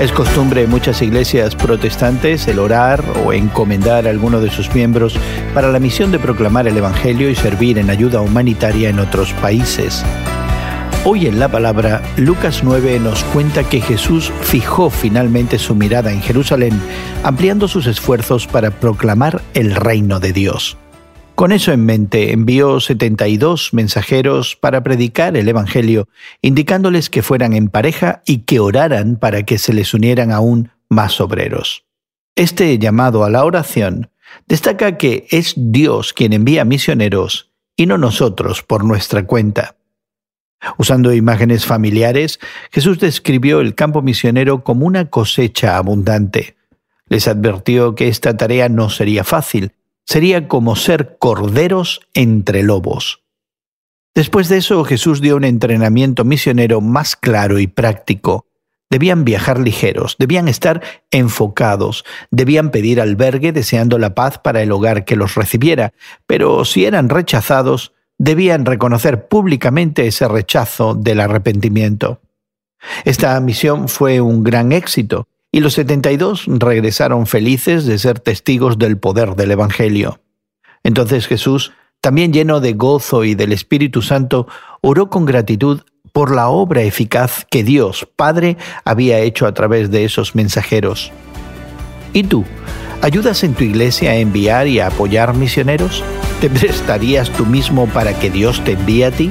Es costumbre en muchas iglesias protestantes el orar o encomendar a alguno de sus miembros para la misión de proclamar el Evangelio y servir en ayuda humanitaria en otros países. Hoy en la palabra, Lucas 9 nos cuenta que Jesús fijó finalmente su mirada en Jerusalén, ampliando sus esfuerzos para proclamar el reino de Dios. Con eso en mente, envió 72 mensajeros para predicar el Evangelio, indicándoles que fueran en pareja y que oraran para que se les unieran aún más obreros. Este llamado a la oración destaca que es Dios quien envía misioneros y no nosotros por nuestra cuenta. Usando imágenes familiares, Jesús describió el campo misionero como una cosecha abundante. Les advirtió que esta tarea no sería fácil, sería como ser corderos entre lobos. Después de eso Jesús dio un entrenamiento misionero más claro y práctico. Debían viajar ligeros, debían estar enfocados, debían pedir albergue deseando la paz para el hogar que los recibiera, pero si eran rechazados, debían reconocer públicamente ese rechazo del arrepentimiento. Esta misión fue un gran éxito y los 72 regresaron felices de ser testigos del poder del Evangelio. Entonces Jesús, también lleno de gozo y del Espíritu Santo, oró con gratitud por la obra eficaz que Dios Padre había hecho a través de esos mensajeros. ¿Y tú? ¿Ayudas en tu iglesia a enviar y a apoyar misioneros? ¿Te prestarías tú mismo para que Dios te envíe a ti?